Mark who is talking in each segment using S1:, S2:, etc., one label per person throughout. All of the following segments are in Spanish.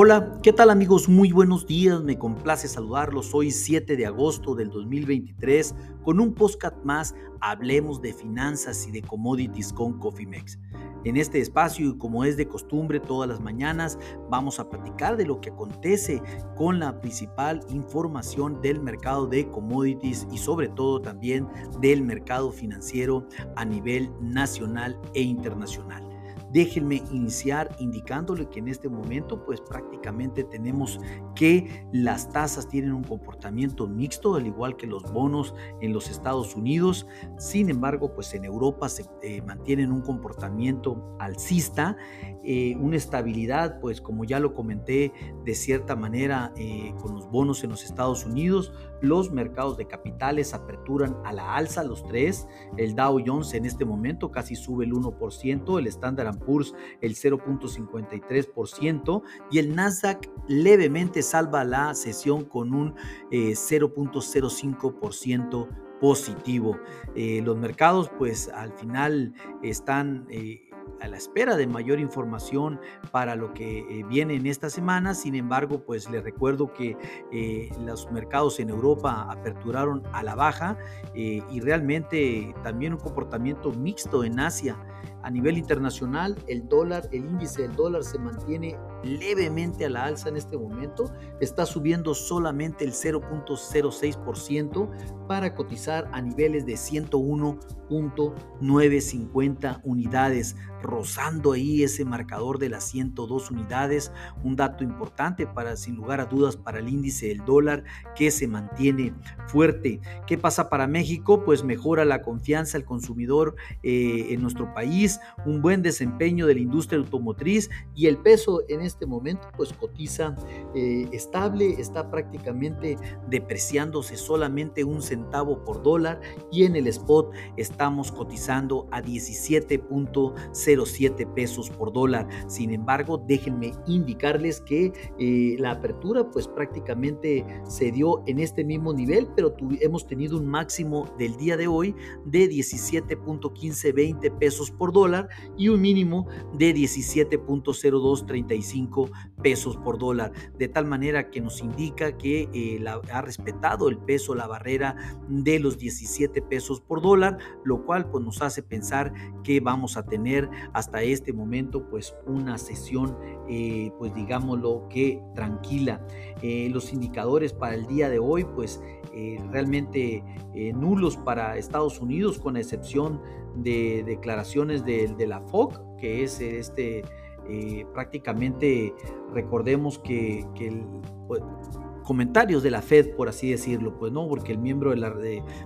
S1: Hola, ¿qué tal amigos? Muy buenos días, me complace saludarlos. Hoy 7 de agosto del 2023 con un podcast más, hablemos de finanzas y de commodities con Cofimex. En este espacio y como es de costumbre todas las mañanas vamos a platicar de lo que acontece con la principal información del mercado de commodities y sobre todo también del mercado financiero a nivel nacional e internacional. Déjenme iniciar indicándole que en este momento pues prácticamente tenemos que las tasas tienen un comportamiento mixto, al igual que los bonos en los Estados Unidos. Sin embargo, pues en Europa se eh, mantienen un comportamiento alcista, eh, una estabilidad, pues como ya lo comenté de cierta manera eh, con los bonos en los Estados Unidos, los mercados de capitales aperturan a la alza los tres, el Dow Jones en este momento casi sube el 1%, el Standard Poor's el 0.53% y el Nasdaq levemente salva la sesión con un 0.05% eh, positivo. Eh, los mercados pues al final están... Eh, a la espera de mayor información para lo que viene en esta semana. Sin embargo, pues les recuerdo que los mercados en Europa aperturaron a la baja y realmente también un comportamiento mixto en Asia. A nivel internacional, el dólar, el índice del dólar se mantiene levemente a la alza en este momento. Está subiendo solamente el 0.06% para cotizar a niveles de 101.950 unidades, rozando ahí ese marcador de las 102 unidades. Un dato importante para, sin lugar a dudas, para el índice del dólar que se mantiene fuerte. ¿Qué pasa para México? Pues mejora la confianza del consumidor eh, en nuestro país, un buen desempeño de la industria automotriz y el peso en este momento pues cotiza eh, estable, está prácticamente depreciándose solamente un centavo por dólar y en el spot estamos cotizando a 17.07 pesos por dólar. Sin embargo, déjenme indicarles que eh, la apertura pues prácticamente se dio en este mismo nivel, pero hemos tenido un máximo del día de hoy de 17.1520 pesos por dólar y un mínimo de 17.0235 pesos por dólar, de tal manera que nos indica que eh, ha respetado el peso, la barrera de los 17 pesos por dólar, lo cual pues nos hace pensar que vamos a tener hasta este momento pues una sesión eh, pues digámoslo que tranquila. Eh, los indicadores para el día de hoy pues realmente nulos para Estados Unidos con excepción de declaraciones de, de la FOC, que es este eh, prácticamente recordemos que, pues, comentarios de la Fed, por así decirlo, pues no, porque el miembro de la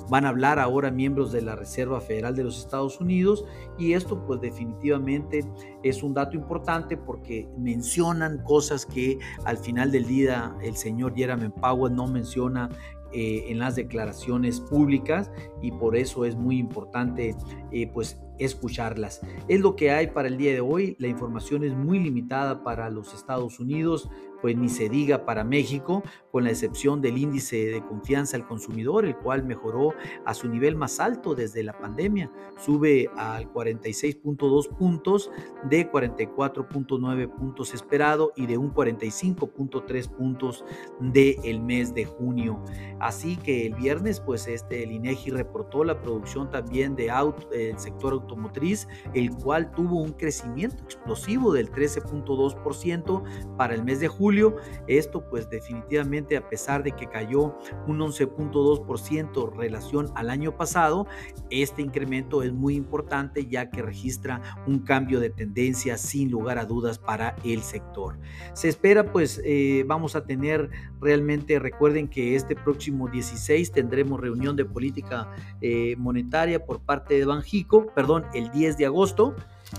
S1: van a hablar ahora miembros de la Reserva Federal de los Estados Unidos y esto pues definitivamente es un dato importante porque mencionan cosas que al final del día el señor Jeremy Powell no menciona eh, en las declaraciones públicas y por eso es muy importante eh, pues escucharlas. Es lo que hay para el día de hoy. La información es muy limitada para los Estados Unidos, pues ni se diga para México, con la excepción del índice de confianza al consumidor, el cual mejoró a su nivel más alto desde la pandemia. Sube al 46.2 puntos de 44.9 puntos esperado y de un 45.3 puntos del el mes de junio. Así que el viernes, pues este, el INEGI reportó la producción también de auto, el sector automotriz, el cual tuvo un crecimiento explosivo del 13.2% para el mes de julio esto pues definitivamente a pesar de que cayó un 11.2% relación al año pasado, este incremento es muy importante ya que registra un cambio de tendencia sin lugar a dudas para el sector. Se espera pues eh, vamos a tener realmente, recuerden que este próximo 16 tendremos reunión de política eh, monetaria por parte de Banjico, perdón, el 10 de agosto.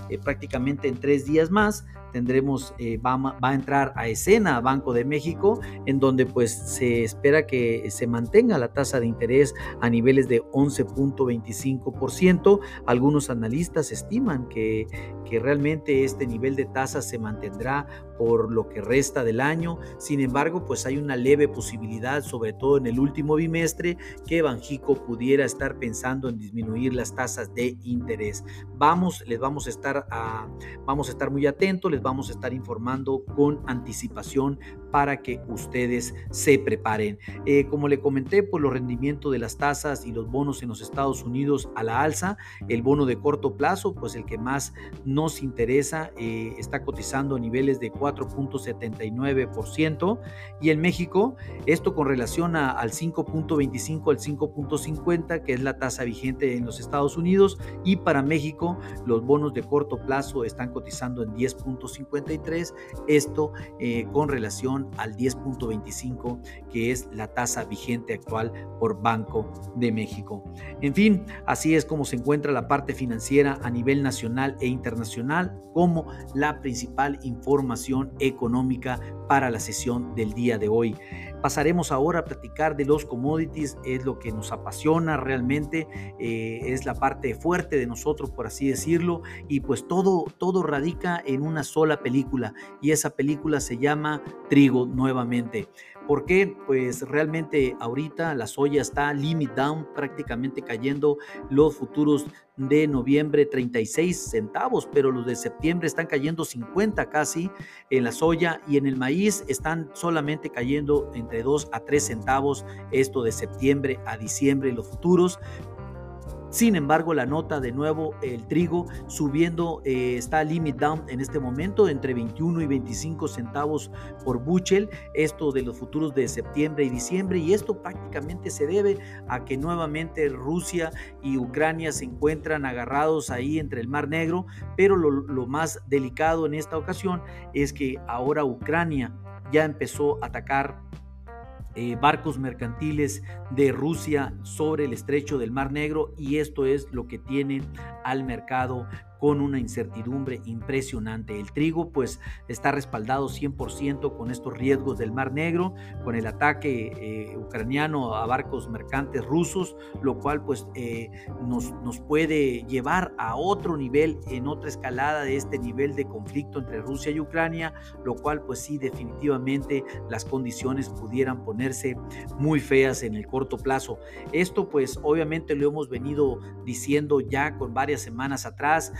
S1: Eh, prácticamente en tres días más tendremos, eh, va, va, a entrar a escena Banco de México, en donde pues se espera que se mantenga la tasa de interés a niveles de 11.25%. Algunos analistas estiman que, que realmente este nivel de tasa se mantendrá por lo que resta del año. Sin embargo, pues hay una leve posibilidad, sobre todo en el último bimestre, que Banjico pudiera estar pensando en disminuir las tasas de interés. Vamos, les vamos a estar, a, vamos a estar muy atentos, les vamos a estar informando con anticipación para que ustedes se preparen. Eh, como le comenté, por pues, los rendimientos de las tasas y los bonos en los Estados Unidos a la alza, el bono de corto plazo, pues el que más nos interesa, eh, está cotizando a niveles de 4.79% y en México, esto con relación al 5.25 al 5.50, que es la tasa vigente en los Estados Unidos, y para México los bonos de corto plazo están cotizando en 10.53, esto eh, con relación al 10.25, que es la tasa vigente actual por Banco de México. En fin, así es como se encuentra la parte financiera a nivel nacional e internacional como la principal información económica para la sesión del día de hoy. Pasaremos ahora a platicar de los commodities, es lo que nos apasiona realmente, eh, es la parte fuerte de nosotros, por así decirlo, y pues todo, todo radica en una sola película, y esa película se llama Trigo nuevamente. ¿Por qué? Pues realmente ahorita la soya está limit down, prácticamente cayendo los futuros de noviembre 36 centavos, pero los de septiembre están cayendo 50 casi en la soya y en el maíz están solamente cayendo entre 2 a 3 centavos, esto de septiembre a diciembre los futuros, sin embargo, la nota de nuevo, el trigo subiendo, eh, está limit down en este momento entre 21 y 25 centavos por buchel, esto de los futuros de septiembre y diciembre, y esto prácticamente se debe a que nuevamente Rusia y Ucrania se encuentran agarrados ahí entre el Mar Negro, pero lo, lo más delicado en esta ocasión es que ahora Ucrania ya empezó a atacar eh, barcos mercantiles de Rusia sobre el estrecho del Mar Negro y esto es lo que tiene al mercado con una incertidumbre impresionante. El trigo pues está respaldado 100% con estos riesgos del Mar Negro, con el ataque eh, ucraniano a barcos mercantes rusos, lo cual pues eh, nos, nos puede llevar a otro nivel, en otra escalada de este nivel de conflicto entre Rusia y Ucrania, lo cual pues sí definitivamente las condiciones pudieran ponerse muy feas en el corto plazo. Esto pues obviamente lo hemos venido diciendo ya con varias semanas atrás,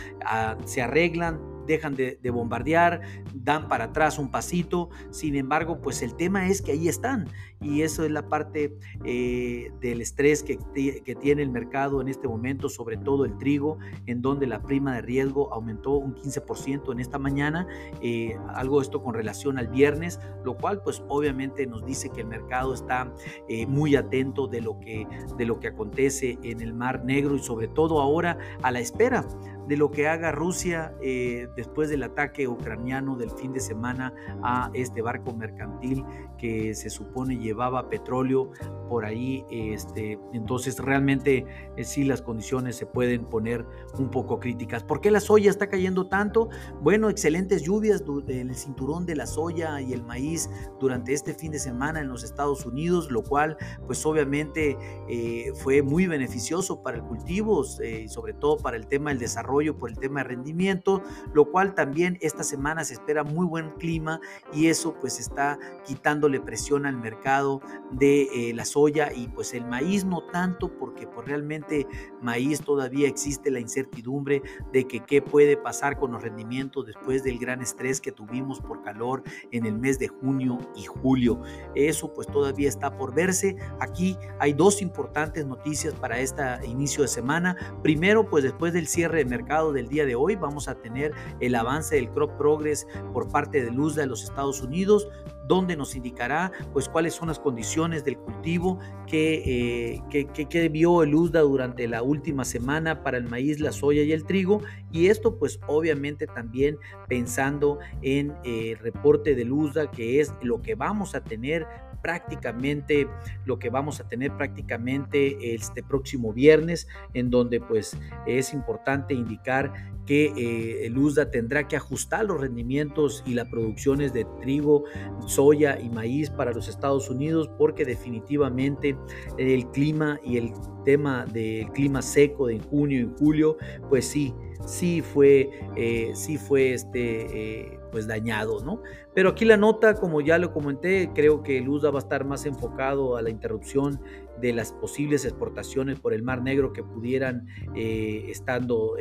S1: se arreglan, dejan de, bombardear, dan para atrás un pasito. Sin embargo, pues el tema es que ahí están y eso es la parte eh, del estrés que, que, tiene el mercado en este momento, sobre todo el trigo, en donde la prima de riesgo aumentó un 15% en esta mañana, eh, algo esto con relación al viernes, lo cual pues obviamente nos dice que el mercado está eh, muy atento de lo, que, de lo que acontece en el Mar Negro y sobre todo ahora a la espera de lo que haga Rusia eh, después del ataque ucraniano del fin de semana a este barco mercantil que se supone llevaba petróleo por ahí. Este, entonces realmente eh, sí las condiciones se pueden poner un poco críticas. ¿Por qué la soya está cayendo tanto? Bueno, excelentes lluvias en el cinturón de la soya y el maíz durante este fin de semana en los Estados Unidos, lo cual pues obviamente eh, fue muy beneficioso para el cultivo y sobre todo para el tema del desarrollo por el tema de rendimiento, lo cual también esta semana se espera muy buen clima y eso pues está quitándole presión al mercado de eh, la soya y pues el maíz no tanto porque pues realmente maíz todavía existe la incertidumbre de que qué puede pasar con los rendimientos después del gran estrés que tuvimos por calor en el mes de junio y julio. Eso pues todavía está por verse. Aquí hay dos importantes noticias para este inicio de semana. Primero pues después del cierre de mercado del día de hoy. Vamos a tener el avance del crop progress por parte de Luz de los Estados Unidos, donde nos indicará pues cuáles son las condiciones del cultivo que, eh, que, vio el USDA durante la última semana para el maíz, la soya y el trigo. Y esto pues obviamente también pensando en el eh, reporte del USDA, que es lo que vamos a tener prácticamente lo que vamos a tener prácticamente este próximo viernes, en donde pues es importante indicar que eh, el USDA tendrá que ajustar los rendimientos y las producciones de trigo, soya y maíz para los Estados Unidos porque definitivamente el clima y el tema del clima seco de junio y julio pues sí sí fue, eh, sí fue este, eh, pues dañado, ¿no? Pero aquí la nota, como ya lo comenté, creo que el USA va a estar más enfocado a la interrupción de las posibles exportaciones por el Mar Negro que pudieran eh, estando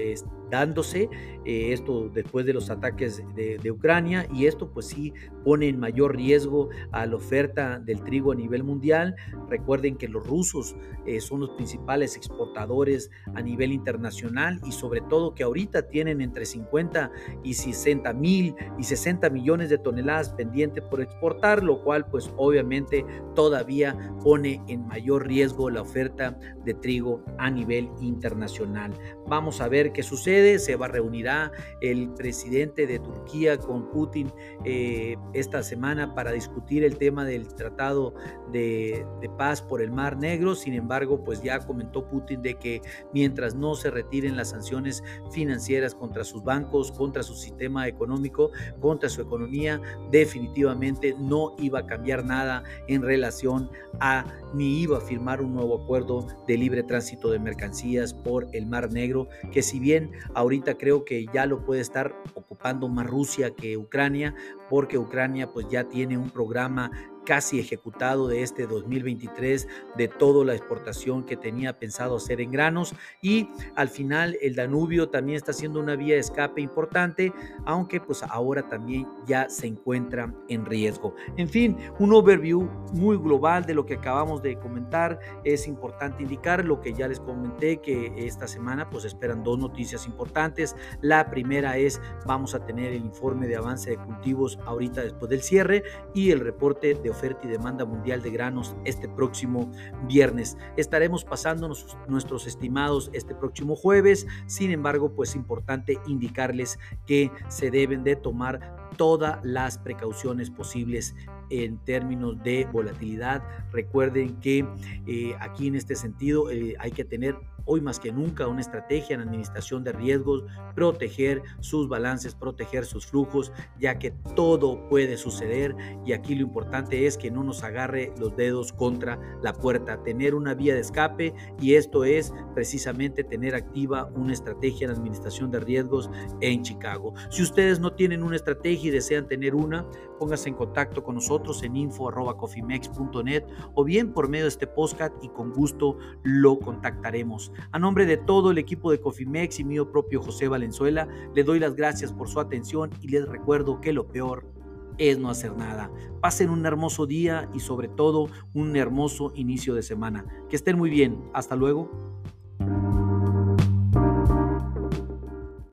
S1: dándose eh, esto después de los ataques de, Ucrania y esto pues sí pone en mayor riesgo a la oferta del trigo a nivel mundial. Recuerden que los rusos eh, son los principales exportadores a nivel internacional y sobre todo que ahorita tienen entre 50 y 60 mil y 60 millones de toneladas pendientes por exportar, lo cual pues obviamente todavía pone en mayor riesgo la oferta de trigo a nivel internacional. Vamos a ver qué sucede, se va, reunirá el presidente de Turquía con Putin eh, esta semana para discutir el tema del tratado de, de paz por el Mar Negro, sin embargo pues ya comentó Putin de que mientras no se retiren las sanciones financieras contra sus bancos, contra su sistema económico, contra su economía, definitivamente no iba a cambiar nada en relación a ni iba a firmar un nuevo acuerdo de libre tránsito de mercancías por el Mar Negro, que si bien ahorita creo que ya lo puede estar ocupando más Rusia que Ucrania, porque Ucrania pues ya tiene un programa casi ejecutado de este 2023 de toda la exportación que tenía pensado hacer en granos y al final el Danubio también está siendo una vía de escape importante, aunque pues ahora también ya se encuentra en riesgo. En fin, un overview muy global de lo que acabamos de comentar. Es importante indicar lo que ya les comenté que esta semana pues esperan dos noticias importantes. La primera es vamos a tener el informe de avance de cultivos ahorita después del cierre y el reporte de oferta y demanda mundial de granos este próximo viernes. Estaremos pasando nuestros estimados este próximo jueves, sin embargo, pues es importante indicarles que se deben de tomar todas las precauciones posibles en términos de volatilidad. Recuerden que eh, aquí en este sentido eh, hay que tener hoy más que nunca una estrategia en administración de riesgos, proteger sus balances, proteger sus flujos, ya que todo puede suceder y aquí lo importante es que no nos agarre los dedos contra la puerta, tener una vía de escape y esto es precisamente tener activa una estrategia en administración de riesgos en Chicago. Si ustedes no tienen una estrategia y desean tener una, pónganse en contacto con nosotros en info.cofimex.net o bien por medio de este podcast y con gusto lo contactaremos. A nombre de todo el equipo de Cofimex y mío propio José Valenzuela, le doy las gracias por su atención y les recuerdo que lo peor es no hacer nada. Pasen un hermoso día y sobre todo un hermoso inicio de semana. Que estén muy bien. Hasta luego.